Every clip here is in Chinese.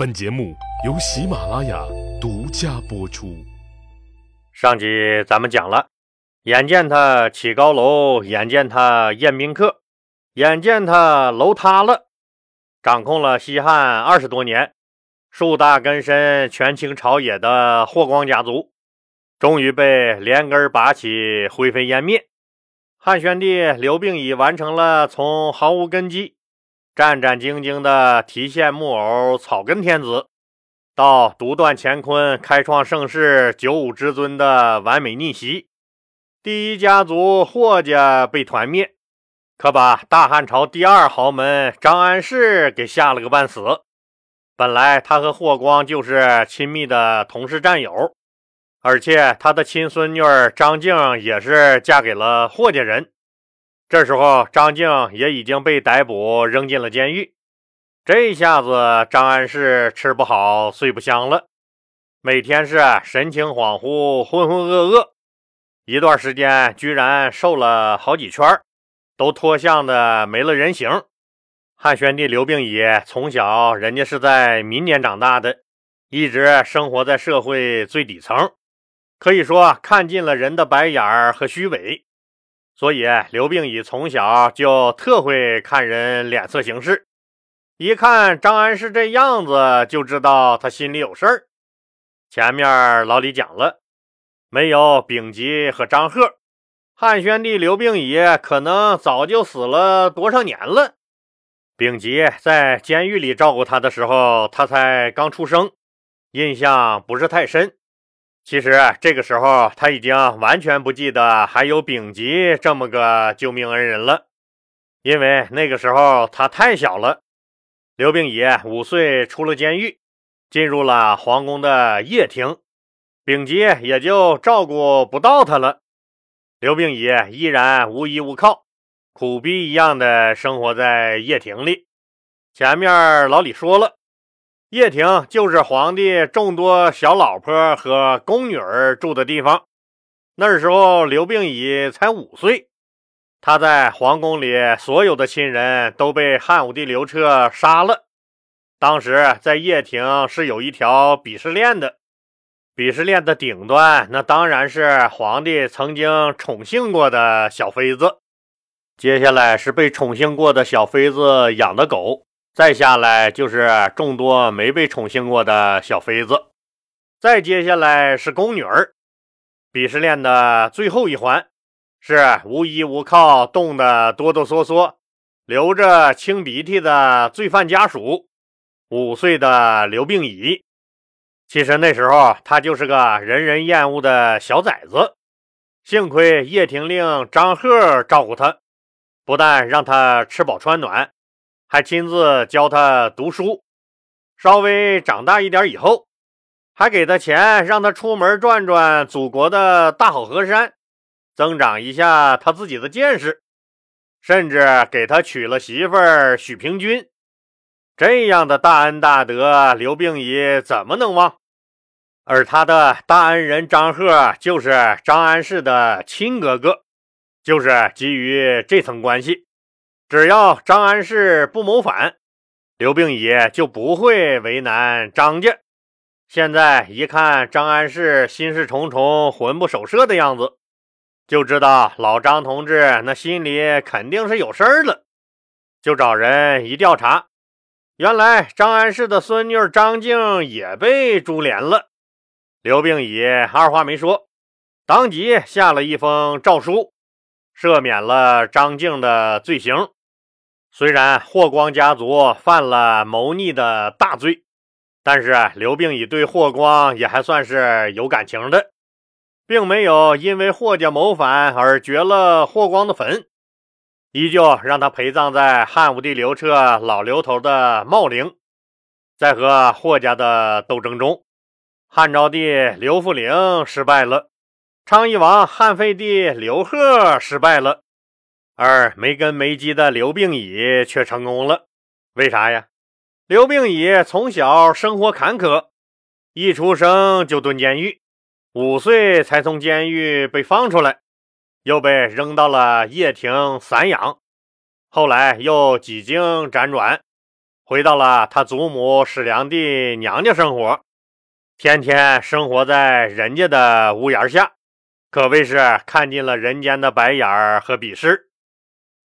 本节目由喜马拉雅独家播出。上集咱们讲了，眼见他起高楼，眼见他宴宾客，眼见他楼塌了，掌控了西汉二十多年，树大根深、权倾朝野的霍光家族，终于被连根拔起，灰飞烟灭。汉宣帝刘病已完成了从毫无根基。战战兢兢的提线木偶草根天子，到独断乾坤、开创盛世、九五之尊的完美逆袭。第一家族霍家被团灭，可把大汉朝第二豪门张安世给吓了个半死。本来他和霍光就是亲密的同事战友，而且他的亲孙女张静也是嫁给了霍家人。这时候，张静也已经被逮捕，扔进了监狱。这下子，张安世吃不好，睡不香了，每天是神情恍惚、浑浑噩噩。一段时间，居然瘦了好几圈，都脱相的没了人形。汉宣帝刘病已从小，人家是在民间长大的，一直生活在社会最底层，可以说看尽了人的白眼儿和虚伪。所以刘病已从小就特会看人脸色行事，一看张安世这样子，就知道他心里有事儿。前面老李讲了，没有丙吉和张贺，汉宣帝刘病已可能早就死了多少年了。丙吉在监狱里照顾他的时候，他才刚出生，印象不是太深。其实这个时候他已经完全不记得还有丙吉这么个救命恩人了，因为那个时候他太小了。刘病已五岁出了监狱，进入了皇宫的掖庭，丙吉也就照顾不到他了。刘病已依然无依无靠，苦逼一样的生活在掖庭里。前面老李说了。掖庭就是皇帝众多小老婆和宫女儿住的地方。那时候刘病已才五岁，他在皇宫里所有的亲人都被汉武帝刘彻杀了。当时在掖庭是有一条鄙视链的，鄙视链的顶端那当然是皇帝曾经宠幸过的小妃子，接下来是被宠幸过的小妃子养的狗。再下来就是众多没被宠幸过的小妃子，再接下来是宫女儿。鄙视链的最后一环是无依无靠、冻得哆哆嗦嗦、流着清鼻涕的罪犯家属。五岁的刘病已，其实那时候他就是个人人厌恶的小崽子。幸亏叶廷令张贺照顾他，不但让他吃饱穿暖。还亲自教他读书，稍微长大一点以后，还给他钱让他出门转转祖国的大好河山，增长一下他自己的见识，甚至给他娶了媳妇儿许平君。这样的大恩大德，刘病已怎么能忘？而他的大恩人张贺就是张安世的亲哥哥，就是基于这层关系。只要张安世不谋反，刘病已就不会为难张家。现在一看张安世心事重重、魂不守舍的样子，就知道老张同志那心里肯定是有事儿了。就找人一调查，原来张安世的孙女张静也被株连了。刘病已二话没说，当即下了一封诏书，赦免了张静的罪行。虽然霍光家族犯了谋逆的大罪，但是刘病已对霍光也还算是有感情的，并没有因为霍家谋反而绝了霍光的坟，依旧让他陪葬在汉武帝刘彻老刘头的茂陵。在和霍家的斗争中，汉昭帝刘弗陵失败了，昌邑王汉废帝刘贺失败了。而没根没基的刘病已却成功了，为啥呀？刘病已从小生活坎坷，一出生就蹲监狱，五岁才从监狱被放出来，又被扔到了掖庭散养，后来又几经辗转，回到了他祖母史良娣娘家生活，天天生活在人家的屋檐下，可谓是看尽了人间的白眼儿和鄙视。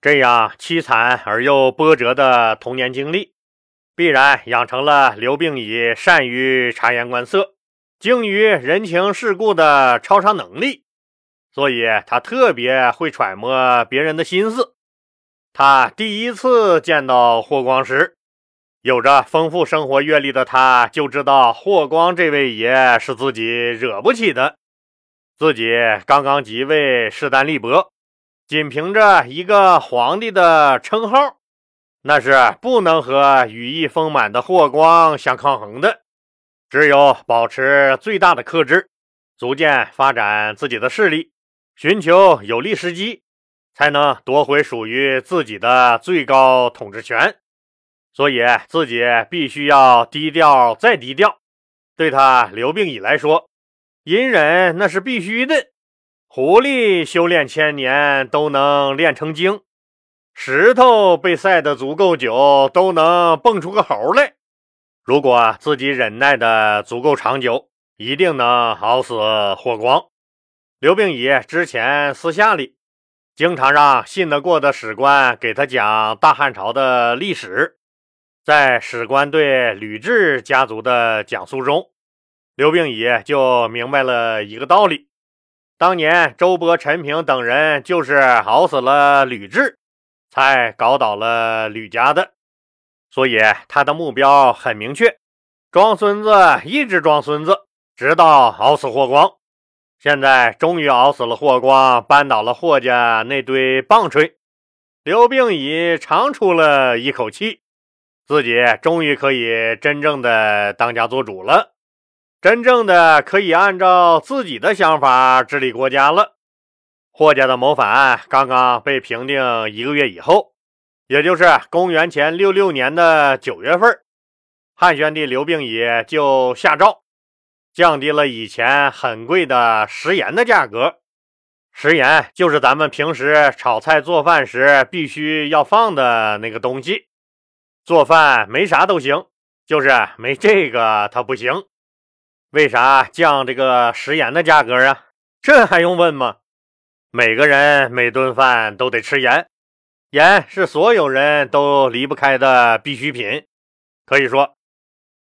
这样凄惨而又波折的童年经历，必然养成了刘病已善于察言观色、精于人情世故的超常能力，所以他特别会揣摩别人的心思。他第一次见到霍光时，有着丰富生活阅历的他，就知道霍光这位爷是自己惹不起的。自己刚刚即位，势单力薄，仅凭着一个皇帝的称号，那是不能和羽翼丰满的霍光相抗衡的。只有保持最大的克制，逐渐发展自己的势力，寻求有利时机，才能夺回属于自己的最高统治权。所以自己必须要低调再低调。对他刘病已来说，隐忍那是必须的。狐狸修炼千年都能练成精，石头被晒得足够久都能蹦出个猴来。如果自己忍耐的足够长久，一定能熬死霍光。刘病已之前私下里经常让信得过的史官给他讲大汉朝的历史。在史官对吕雉家族的讲述中，刘病已就明白了一个道理：当年周勃、陈平等人就是熬死了吕雉，才搞倒了吕家的。所以他的目标很明确，装孙子，一直装孙子，直到熬死霍光。现在终于熬死了霍光，扳倒了霍家那堆棒槌，刘病已长出了一口气。自己终于可以真正的当家做主了，真正的可以按照自己的想法治理国家了。霍家的谋反刚刚被平定一个月以后，也就是公元前六六年的九月份，汉宣帝刘病已就下诏降低了以前很贵的食盐的价格。食盐就是咱们平时炒菜做饭时必须要放的那个东西。做饭没啥都行，就是没这个它不行。为啥降这个食盐的价格啊？这还用问吗？每个人每顿饭都得吃盐，盐是所有人都离不开的必需品。可以说，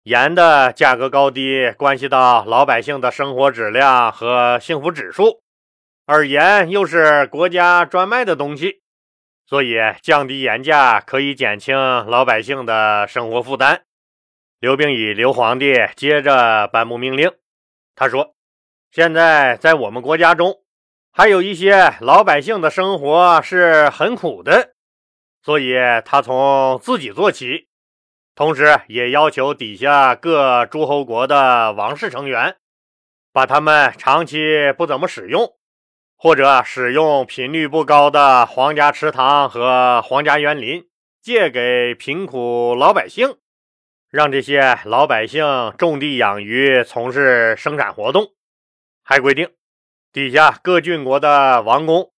盐的价格高低关系到老百姓的生活质量和幸福指数，而盐又是国家专卖的东西。所以，降低盐价可以减轻老百姓的生活负担。刘病已，刘皇帝接着颁布命令，他说：“现在在我们国家中，还有一些老百姓的生活是很苦的，所以他从自己做起，同时也要求底下各诸侯国的王室成员，把他们长期不怎么使用。”或者使用频率不高的皇家池塘和皇家园林借给贫苦老百姓，让这些老百姓种地养鱼，从事生产活动。还规定，底下各郡国的王宫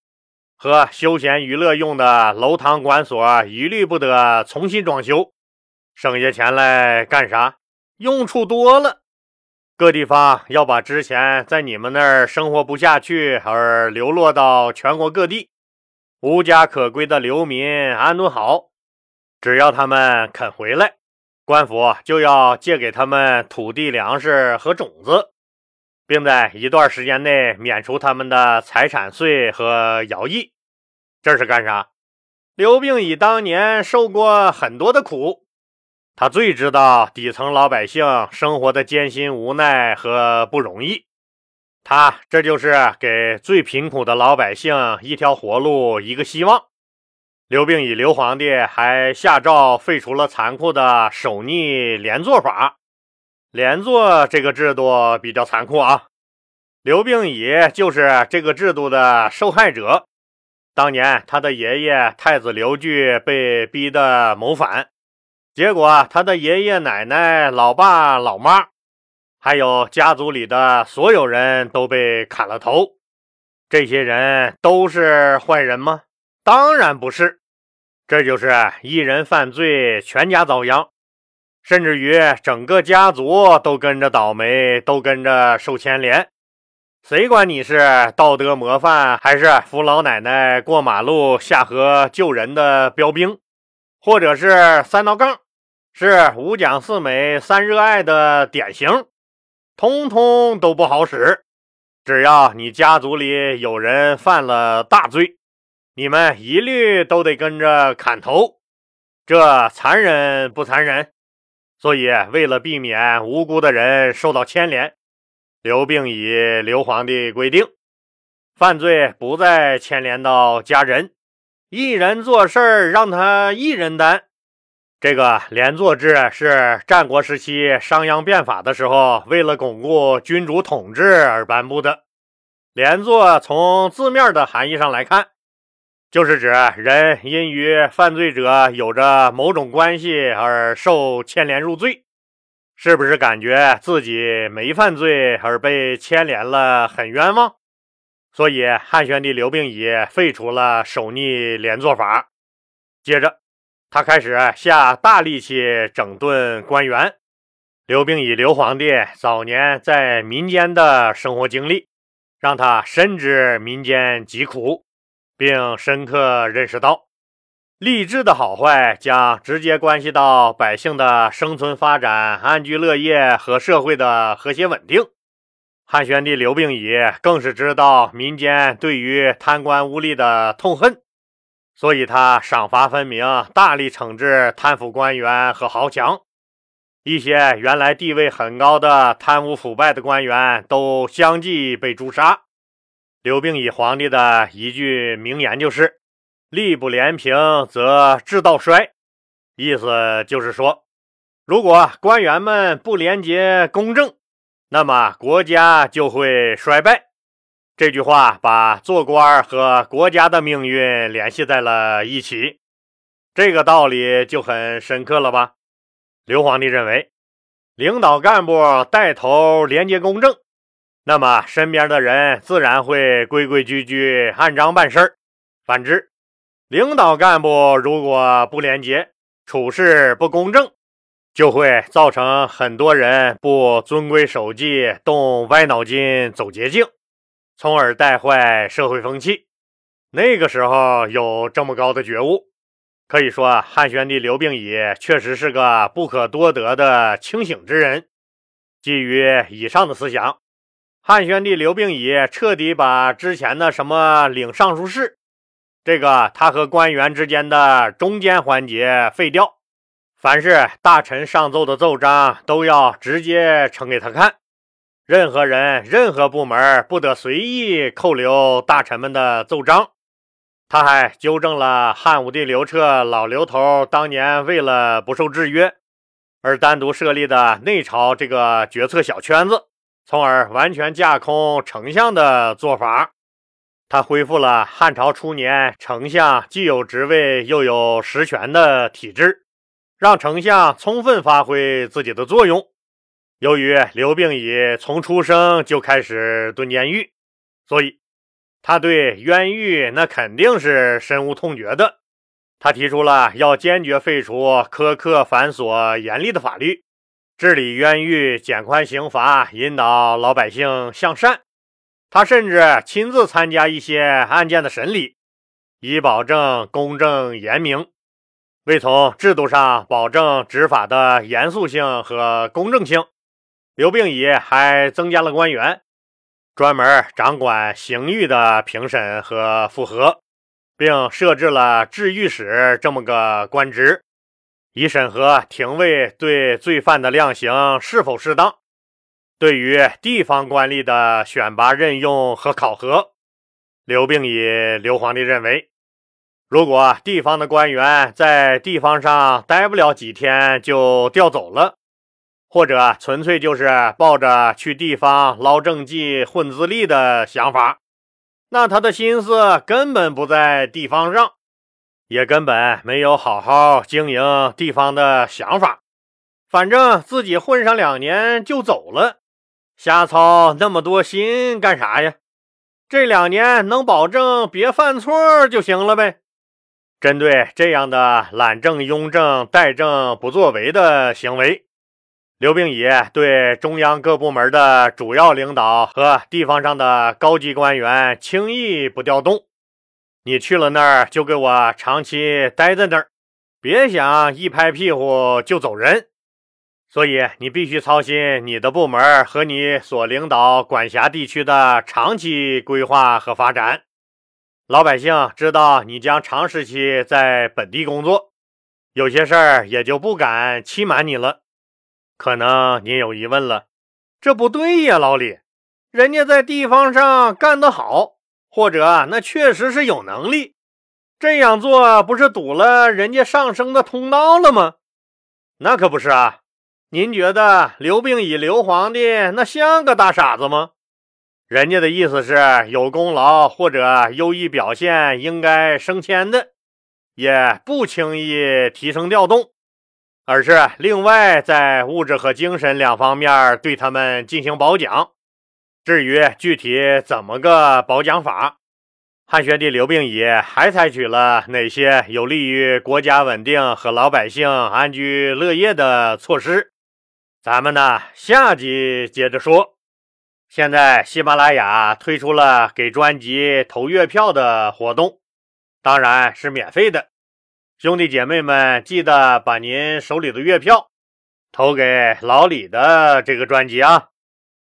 和休闲娱乐用的楼堂馆所一律不得重新装修。省下钱来干啥？用处多了。各地方要把之前在你们那儿生活不下去而流落到全国各地、无家可归的流民安顿好，只要他们肯回来，官府就要借给他们土地、粮食和种子，并在一段时间内免除他们的财产税和徭役。这是干啥？刘病已当年受过很多的苦。他最知道底层老百姓生活的艰辛、无奈和不容易。他这就是给最贫苦的老百姓一条活路、一个希望。刘病已，刘皇帝还下诏废除了残酷的守逆连坐法。连坐这个制度比较残酷啊。刘病已就是这个制度的受害者。当年他的爷爷太子刘据被逼得谋反。结果，他的爷爷奶奶、老爸老妈，还有家族里的所有人都被砍了头。这些人都是坏人吗？当然不是。这就是一人犯罪，全家遭殃。甚至于整个家族都跟着倒霉，都跟着受牵连。谁管你是道德模范，还是扶老奶奶过马路、下河救人的标兵，或者是三道杠，是五讲四美三热爱的典型，通通都不好使。只要你家族里有人犯了大罪，你们一律都得跟着砍头。这残忍不残忍？所以，为了避免无辜的人受到牵连。刘病已，刘皇帝规定，犯罪不再牵连到家人，一人做事儿让他一人担。这个连坐制是战国时期商鞅变法的时候，为了巩固君主统治而颁布的。连坐从字面的含义上来看，就是指人因与犯罪者有着某种关系而受牵连入罪。是不是感觉自己没犯罪而被牵连了，很冤枉？所以汉宣帝刘病已废除了守逆连坐法。接着，他开始下大力气整顿官员。刘病已刘皇帝早年在民间的生活经历，让他深知民间疾苦，并深刻认识到。吏治的好坏将直接关系到百姓的生存发展、安居乐业和社会的和谐稳定。汉宣帝刘病已更是知道民间对于贪官污吏的痛恨，所以他赏罚分明，大力惩治贪腐官员和豪强。一些原来地位很高的贪污腐败的官员都相继被诛杀。刘病已皇帝的一句名言就是。吏不廉平，则治道衰。意思就是说，如果官员们不廉洁公正，那么国家就会衰败。这句话把做官和国家的命运联系在了一起，这个道理就很深刻了吧？刘皇帝认为，领导干部带头廉洁公正，那么身边的人自然会规规矩矩、按章办事儿。反之，领导干部如果不廉洁、处事不公正，就会造成很多人不遵规守纪、动歪脑筋、走捷径，从而带坏社会风气。那个时候有这么高的觉悟，可以说汉宣帝刘病已确实是个不可多得的清醒之人。基于以上的思想，汉宣帝刘病已彻底把之前的什么领尚书事。这个他和官员之间的中间环节废掉，凡是大臣上奏的奏章都要直接呈给他看，任何人、任何部门不得随意扣留大臣们的奏章。他还纠正了汉武帝刘彻老刘头当年为了不受制约而单独设立的内朝这个决策小圈子，从而完全架空丞相的做法。他恢复了汉朝初年丞相既有职位又有实权的体制，让丞相充分发挥自己的作用。由于刘病已从出生就开始蹲监狱，所以他对冤狱那肯定是深恶痛绝的。他提出了要坚决废除苛刻繁琐严厉的法律，治理冤狱，减宽刑罚，引导老百姓向善。他甚至亲自参加一些案件的审理，以保证公正严明。为从制度上保证执法的严肃性和公正性，刘病已还增加了官员，专门掌管刑狱的评审和复核，并设置了治狱使这么个官职，以审核廷尉对罪犯的量刑是否适当。对于地方官吏的选拔、任用和考核，刘病已刘皇帝认为，如果地方的官员在地方上待不了几天就调走了，或者纯粹就是抱着去地方捞政绩、混资历的想法，那他的心思根本不在地方上，也根本没有好好经营地方的想法。反正自己混上两年就走了。瞎操那么多心干啥呀？这两年能保证别犯错就行了呗。针对这样的懒政、庸政、怠政不作为的行为，刘病已对中央各部门的主要领导和地方上的高级官员轻易不调动。你去了那儿，就给我长期待在那儿，别想一拍屁股就走人。所以你必须操心你的部门和你所领导管辖地区的长期规划和发展。老百姓知道你将长时期在本地工作，有些事儿也就不敢欺瞒你了。可能您有疑问了，这不对呀，老李，人家在地方上干得好。或者那确实是有能力这样做，不是堵了人家上升的通道了吗？那可不是啊！您觉得刘病已刘皇帝那像个大傻子吗？人家的意思是有功劳或者优异表现应该升迁的，也不轻易提升调动，而是另外在物质和精神两方面对他们进行褒奖。至于具体怎么个褒奖法，汉宣帝刘病已还采取了哪些有利于国家稳定和老百姓安居乐业的措施？咱们呢下集接着说。现在喜马拉雅推出了给专辑投月票的活动，当然是免费的。兄弟姐妹们，记得把您手里的月票投给老李的这个专辑啊。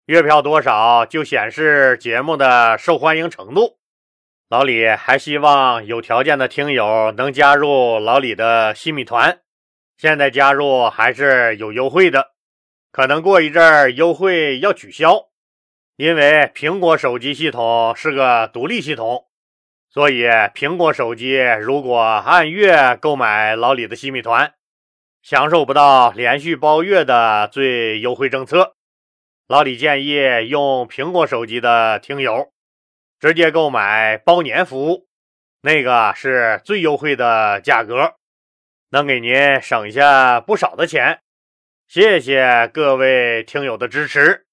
月票多少就显示节目的受欢迎程度。老李还希望有条件的听友能加入老李的新米团，现在加入还是有优惠的，可能过一阵儿优惠要取消，因为苹果手机系统是个独立系统，所以苹果手机如果按月购买老李的新米团，享受不到连续包月的最优惠政策。老李建议用苹果手机的听友直接购买包年服务，那个是最优惠的价格，能给您省下不少的钱。谢谢各位听友的支持。